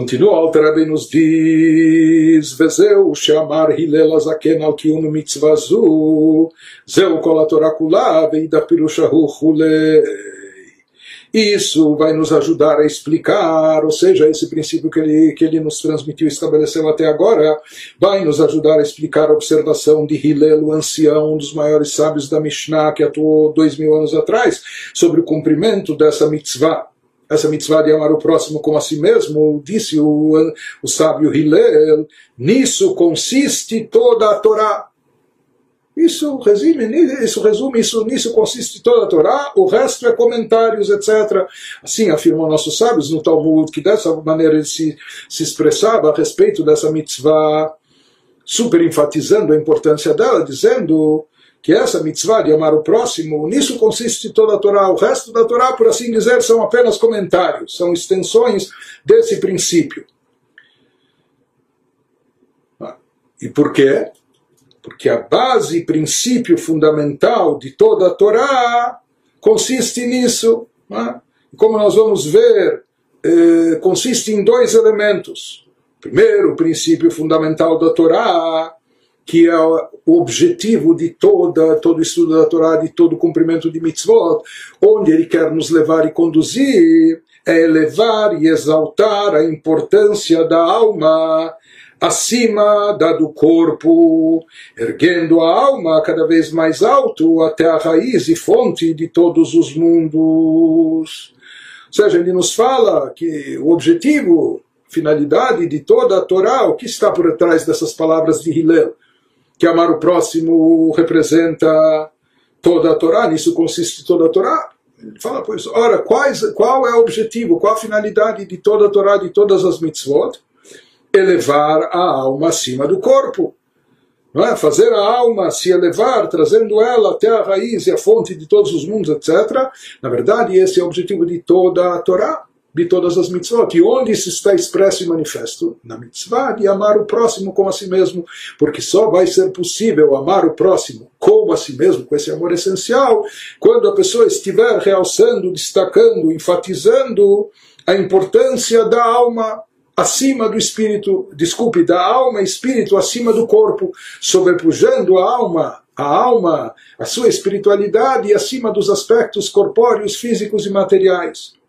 Continua, Alter bem nos diz, Vezeu chamar Hillel Azaken al Kiyun mitzvah Zeu kol Veida pirushahu chulei. Isso vai nos ajudar a explicar, ou seja, esse princípio que ele, que ele nos transmitiu e estabeleceu até agora, vai nos ajudar a explicar a observação de Hillel, o ancião, um dos maiores sábios da Mishnah, que atuou dois mil anos atrás, sobre o cumprimento dessa mitzvah essa mitzvah de amar o próximo como a si mesmo, disse o, o sábio Hillel, nisso consiste toda a Torá. Isso resume, isso resume, isso, nisso consiste toda a Torá, o resto é comentários, etc. Assim afirmam nossos sábios no Talmud, que dessa maneira ele se, se expressava a respeito dessa mitzvah, super enfatizando a importância dela, dizendo que essa mitzvah de amar o próximo, nisso consiste toda a Torá. O resto da Torá, por assim dizer, são apenas comentários, são extensões desse princípio. E por quê? Porque a base, princípio fundamental de toda a Torá consiste nisso. Como nós vamos ver, eh, consiste em dois elementos. Primeiro, o princípio fundamental da Torá que é o objetivo de toda, todo estudo da Torá, de todo cumprimento de mitzvot, onde ele quer nos levar e conduzir, é elevar e exaltar a importância da alma acima da do corpo, erguendo a alma cada vez mais alto até a raiz e fonte de todos os mundos. Ou seja, ele nos fala que o objetivo, finalidade de toda a Torá, o que está por trás dessas palavras de Hillel? Que amar o próximo representa toda a Torá, nisso consiste toda a Torá. Ele fala, pois, ora, quais, qual é o objetivo, qual a finalidade de toda a Torá, de todas as mitzvot? Elevar a alma acima do corpo. Não é? Fazer a alma se elevar, trazendo ela até a raiz e a fonte de todos os mundos, etc. Na verdade, esse é o objetivo de toda a Torá de todas as mitzvot. E onde isso está expresso e manifesto? Na mitzvah de amar o próximo como a si mesmo, porque só vai ser possível amar o próximo como a si mesmo, com esse amor essencial, quando a pessoa estiver realçando, destacando, enfatizando a importância da alma acima do espírito, desculpe, da alma espírito acima do corpo, sobrepujando a alma a alma, a sua espiritualidade acima dos aspectos corpóreos, físicos e materiais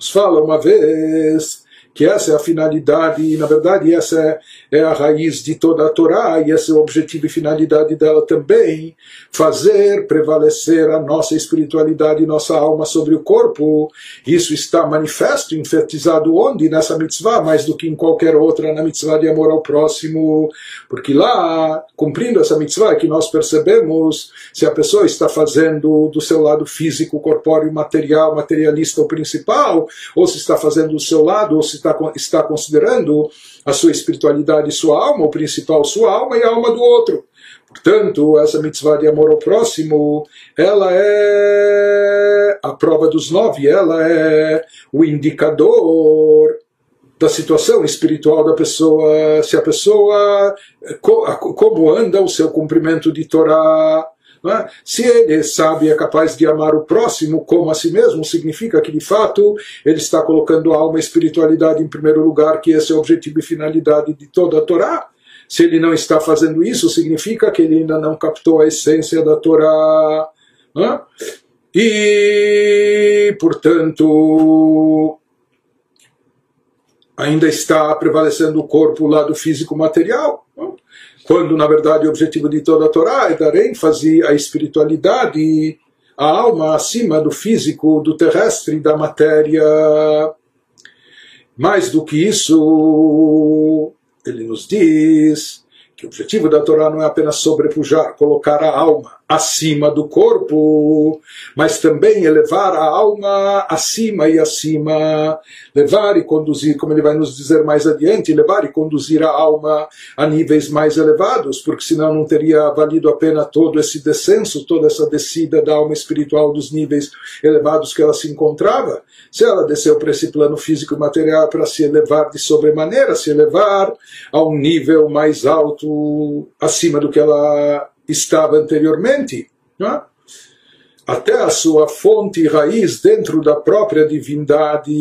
nos fala uma vez que essa é a finalidade, e na verdade essa é, é, a raiz de toda a Torá, e esse é o objetivo e finalidade dela também, fazer prevalecer a nossa espiritualidade e nossa alma sobre o corpo. Isso está manifesto, enfatizado onde? Nessa mitzvah, mais do que em qualquer outra, na mitzvah de amor ao próximo, porque lá, cumprindo essa mitzvah, é que nós percebemos se a pessoa está fazendo do seu lado físico, corpóreo, material, materialista o principal, ou se está fazendo do seu lado, ou se está, está considerando a sua espiritualidade, sua alma, o principal, sua alma e a alma do outro. Portanto, essa mitzvah de amor ao próximo, ela é a prova dos nove, ela é o indicador da situação espiritual da pessoa, se a pessoa, como anda o seu cumprimento de Torá, é? Se ele sabe e é capaz de amar o próximo como a si mesmo, significa que de fato ele está colocando a alma e a espiritualidade em primeiro lugar, que esse é o objetivo e finalidade de toda a Torá. Se ele não está fazendo isso, significa que ele ainda não captou a essência da Torá. É? E, portanto, ainda está prevalecendo o corpo, o lado físico material quando na verdade o objetivo de toda a Torá é dar ênfase à espiritualidade, à alma acima do físico, do terrestre, da matéria. Mais do que isso, ele nos diz que o objetivo da Torá não é apenas sobrepujar, colocar a alma acima do corpo, mas também elevar a alma acima e acima, levar e conduzir, como ele vai nos dizer mais adiante, levar e conduzir a alma a níveis mais elevados, porque senão não teria valido a pena todo esse descenso, toda essa descida da alma espiritual dos níveis elevados que ela se encontrava. Se ela desceu para esse plano físico e material para se elevar de sobremaneira, se elevar a um nível mais alto acima do que ela estava anteriormente, é? até a sua fonte e raiz dentro da própria divindade.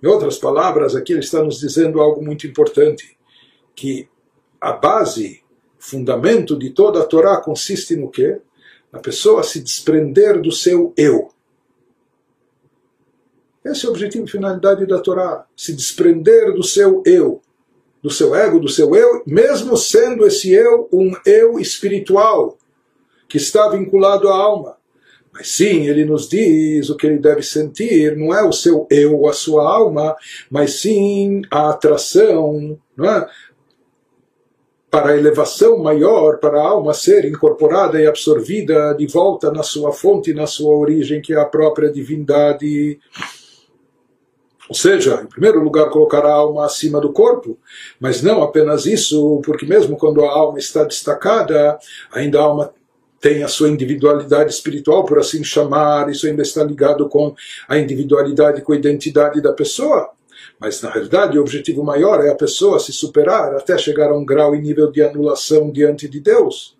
Em outras palavras, aqui ele está nos dizendo algo muito importante, que a base, fundamento de toda a Torá consiste no quê? Na pessoa se desprender do seu eu. Esse é o objetivo e finalidade da Torá, se desprender do seu eu, do seu ego, do seu eu, mesmo sendo esse eu um eu espiritual, que está vinculado à alma. Mas sim, ele nos diz o que ele deve sentir, não é o seu eu, a sua alma, mas sim a atração, não é? para a elevação maior, para a alma ser incorporada e absorvida de volta na sua fonte, na sua origem, que é a própria divindade. Ou seja, em primeiro lugar, colocar a alma acima do corpo, mas não apenas isso, porque mesmo quando a alma está destacada, ainda a alma tem a sua individualidade espiritual, por assim chamar, isso ainda está ligado com a individualidade, com a identidade da pessoa. Mas na realidade o objetivo maior é a pessoa se superar até chegar a um grau e nível de anulação diante de Deus.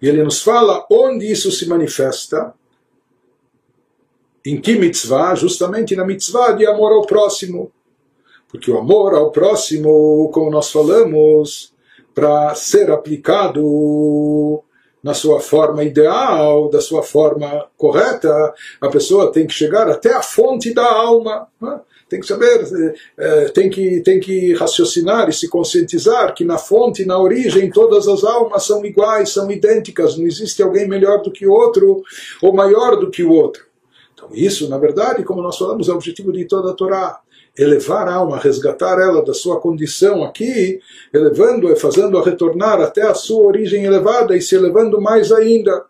E ele nos fala onde isso se manifesta. Em que mitzvah? Justamente na mitzvah de amor ao próximo. Porque o amor ao próximo, como nós falamos, para ser aplicado na sua forma ideal, da sua forma correta, a pessoa tem que chegar até a fonte da alma. Né? Tem que saber, é, tem, que, tem que raciocinar e se conscientizar que na fonte, na origem, todas as almas são iguais, são idênticas, não existe alguém melhor do que o outro ou maior do que o outro. Então, isso, na verdade, como nós falamos, é o objetivo de toda a Torá elevar a alma, resgatar ela da sua condição aqui, elevando-a, fazendo-a retornar até a sua origem elevada e se elevando mais ainda.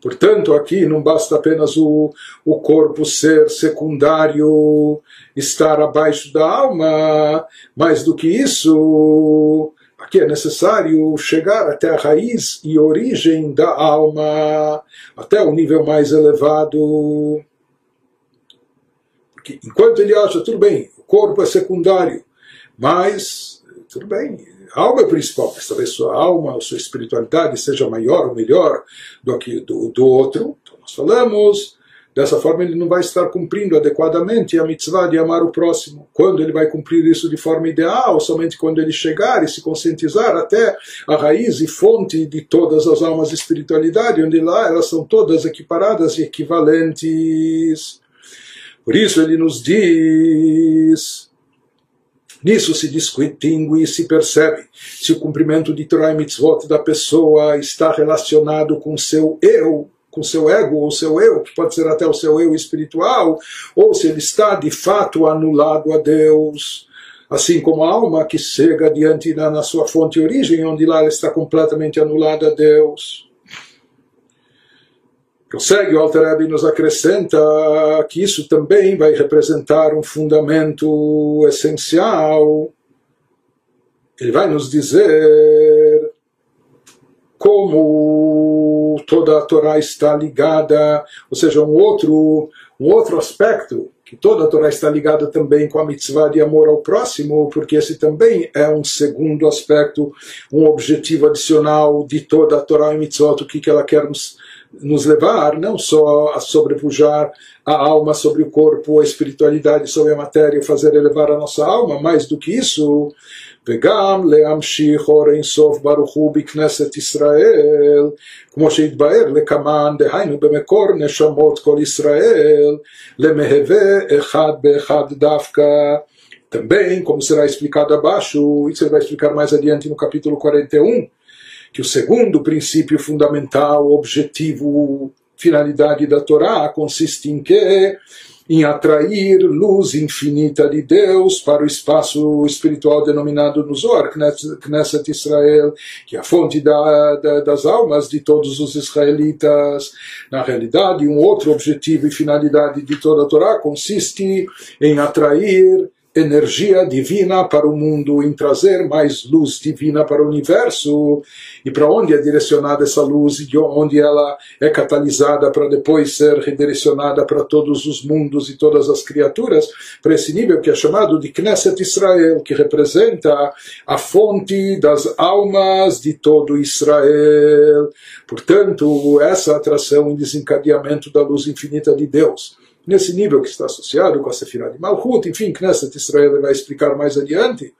Portanto, aqui não basta apenas o, o corpo ser secundário, estar abaixo da alma, mais do que isso, aqui é necessário chegar até a raiz e origem da alma, até o nível mais elevado. Porque enquanto ele acha, tudo bem, o corpo é secundário, mas, tudo bem, a alma é principal, mas talvez sua alma, sua espiritualidade seja maior ou melhor do que do, do outro. Então nós falamos, dessa forma ele não vai estar cumprindo adequadamente a mitzvah de amar o próximo. Quando ele vai cumprir isso de forma ideal? Somente quando ele chegar e se conscientizar até a raiz e fonte de todas as almas de espiritualidade, onde lá elas são todas equiparadas e equivalentes. Por isso ele nos diz Nisso se distingue e se percebe se o cumprimento de Torah e Mitzvot da pessoa está relacionado com seu eu, com seu ego ou seu eu, que pode ser até o seu eu espiritual, ou se ele está de fato anulado a Deus. Assim como a alma que chega diante da na sua fonte e origem, onde lá ela está completamente anulada a Deus. Prossegue o Alter Rebbe nos acrescenta que isso também vai representar um fundamento essencial. Ele vai nos dizer como toda a Torá está ligada, ou seja, um outro, um outro aspecto, que toda a Torá está ligada também com a mitzvah de amor ao próximo, porque esse também é um segundo aspecto, um objetivo adicional de toda a Torá e mitzvah, o que, que ela quer nos nos levar não só a sobrepujar a alma sobre o corpo, a espiritualidade sobre a matéria, fazer elevar a nossa alma, mais do que isso, וגם להמשיך אור אינסוף ברוך הוא בכנסת ישראל, כמו שהתבאר לקמן, דהיינו במקור נשמות כל ישראל, למהווה אחד באחד דווקא. Também, como será explicado abaixo, isso ele vai explicar mais adiante no capítulo 41, que o segundo princípio fundamental, objetivo, finalidade da Torá consiste em que? Em atrair luz infinita de Deus para o espaço espiritual denominado no Zohar, Knesset Israel, que é a fonte da, da, das almas de todos os israelitas. Na realidade, um outro objetivo e finalidade de toda a Torá consiste em atrair energia divina para o mundo, em trazer mais luz divina para o universo e para onde é direcionada essa luz e onde ela é catalisada para depois ser redirecionada para todos os mundos e todas as criaturas, para esse nível que é chamado de Knesset Israel, que representa a fonte das almas de todo Israel. Portanto, essa atração e desencadeamento da luz infinita de Deus nesse nível que está associado com a Sefirah de Malchut, enfim, Knesset Israel vai explicar mais adiante.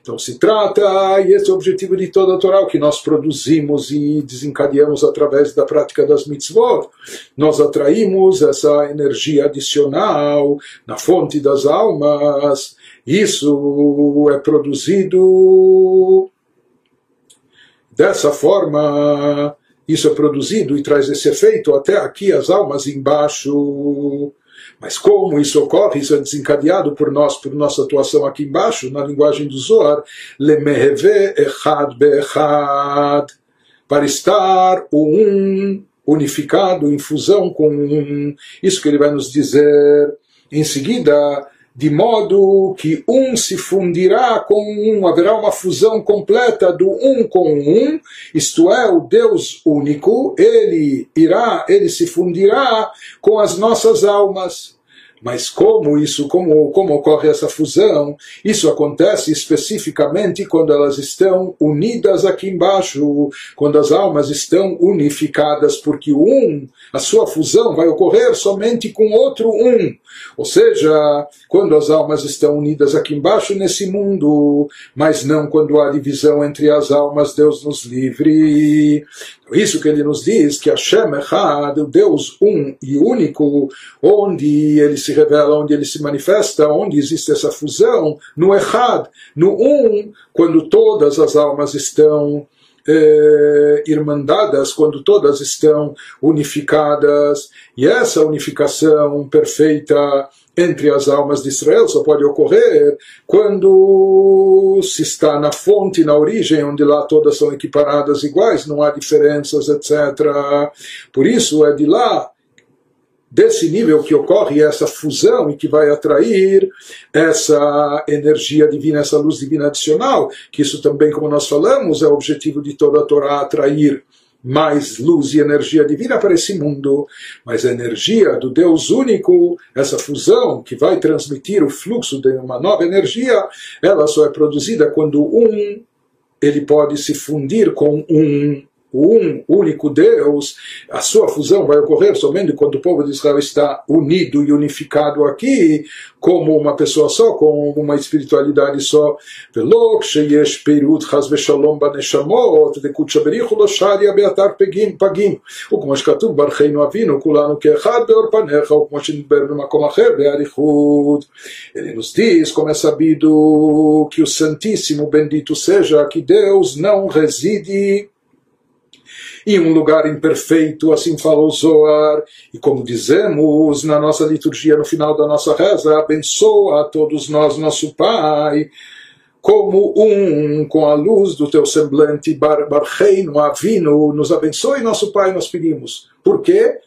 Então se trata, e esse é o objetivo de toda a Torá, que nós produzimos e desencadeamos através da prática das mitzvot. Nós atraímos essa energia adicional na fonte das almas. Isso é produzido dessa forma. Isso é produzido e traz esse efeito até aqui as almas embaixo. Mas como isso ocorre, isso é desencadeado por nós, por nossa atuação aqui embaixo, na linguagem do Zohar, lemeheve echad para estar o um unificado em fusão com um. Isso que ele vai nos dizer. Em seguida, de modo que um se fundirá com um, haverá uma fusão completa do um com um, isto é, o Deus único, ele irá, ele se fundirá com as nossas almas. Mas como isso, como, como ocorre essa fusão? Isso acontece especificamente quando elas estão unidas aqui embaixo, quando as almas estão unificadas, porque um, a sua fusão vai ocorrer somente com outro um. Ou seja, quando as almas estão unidas aqui embaixo nesse mundo, mas não quando há divisão entre as almas, Deus nos livre. Isso que ele nos diz que Hashem Echad, o Deus um e único, onde ele se revela, onde ele se manifesta, onde existe essa fusão, no Echad, no um, quando todas as almas estão eh, irmandadas, quando todas estão unificadas, e essa unificação perfeita entre as almas de Israel só pode ocorrer quando se está na fonte, na origem, onde lá todas são equiparadas iguais, não há diferenças, etc. Por isso é de lá desse nível que ocorre essa fusão e que vai atrair essa energia divina, essa luz divina adicional, que isso também, como nós falamos, é o objetivo de toda a Torá atrair mais luz e energia divina para esse mundo, mas a energia do Deus único, essa fusão que vai transmitir o fluxo de uma nova energia, ela só é produzida quando um ele pode se fundir com um um único Deus, a sua fusão vai ocorrer somente quando o povo de Israel está unido e unificado aqui, como uma pessoa só, com uma espiritualidade só. ולא כשיש פירוט חס ושלום בנשמות, דקודשא בריחו לא שריה באתר פגים פגים. וכמו שכתוב ברכנו אבינו, כולנו כאחד באור פניך, וכמו שנדבר במקום אחר, באריכות. Ele nos diz, como é sabido, que o Santíssimo, bendito seja, que Deus não reside em um lugar imperfeito, assim falou Zoar, e como dizemos na nossa liturgia no final da nossa reza, abençoa a todos nós, nosso Pai, como um com a luz do teu semblante, bar, avino, nos abençoe, nosso Pai, nós pedimos. Por quê?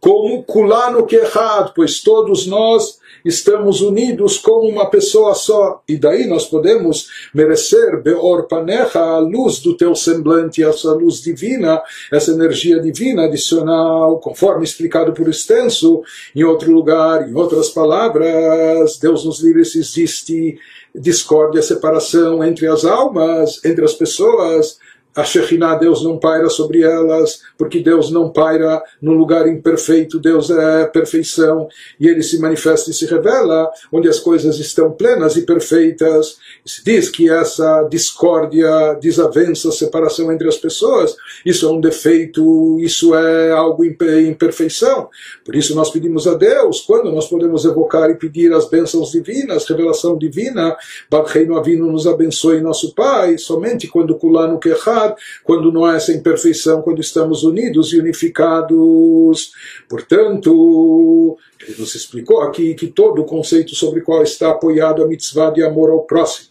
Como kulano kehad, pois todos nós estamos unidos como uma pessoa só. E daí nós podemos merecer, Beor Panecha, a luz do teu semblante, essa luz divina, essa energia divina adicional, conforme explicado por extenso, em outro lugar, em outras palavras, Deus nos livre se existe discórdia, separação entre as almas, entre as pessoas, a Shekhinah, Deus não paira sobre elas, porque Deus não paira no lugar imperfeito, Deus é perfeição, e ele se manifesta e se revela onde as coisas estão plenas e perfeitas. Se diz que essa discórdia, desavença, separação entre as pessoas, isso é um defeito, isso é algo imperfeição. Por isso nós pedimos a Deus, quando nós podemos evocar e pedir as bênçãos divinas, revelação divina, Barreino Avino nos abençoe nosso Pai, somente quando Kulano Kechá, quando não há essa imperfeição, quando estamos unidos e unificados. Portanto, ele nos explicou aqui que todo o conceito sobre o qual está apoiado a mitzvah de amor ao próximo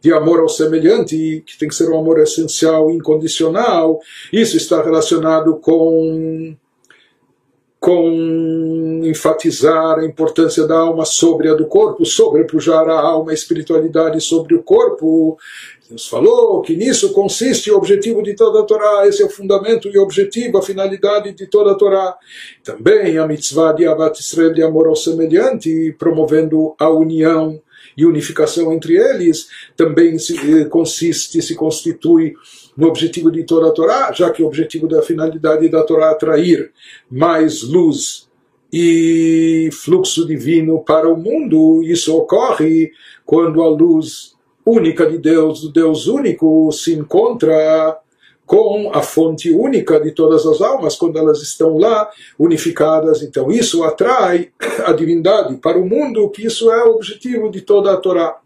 de amor ao semelhante, que tem que ser um amor essencial, incondicional. Isso está relacionado com com enfatizar a importância da alma sobre a do corpo, sobrepujar a alma, a espiritualidade sobre o corpo, Deus falou que nisso consiste o objetivo de toda a Torá, esse é o fundamento e objetivo, a finalidade de toda a Torá. Também a mitzvah de Avat Israel de amor ao semelhante, promovendo a união e unificação entre eles, também se, eh, consiste, se constitui no objetivo de toda a Torá, já que o objetivo da finalidade da Torá é atrair mais luz e fluxo divino para o mundo. Isso ocorre quando a luz única de Deus, do Deus único, se encontra com a fonte única de todas as almas, quando elas estão lá unificadas. Então, isso atrai a divindade para o mundo, que isso é o objetivo de toda a Torá.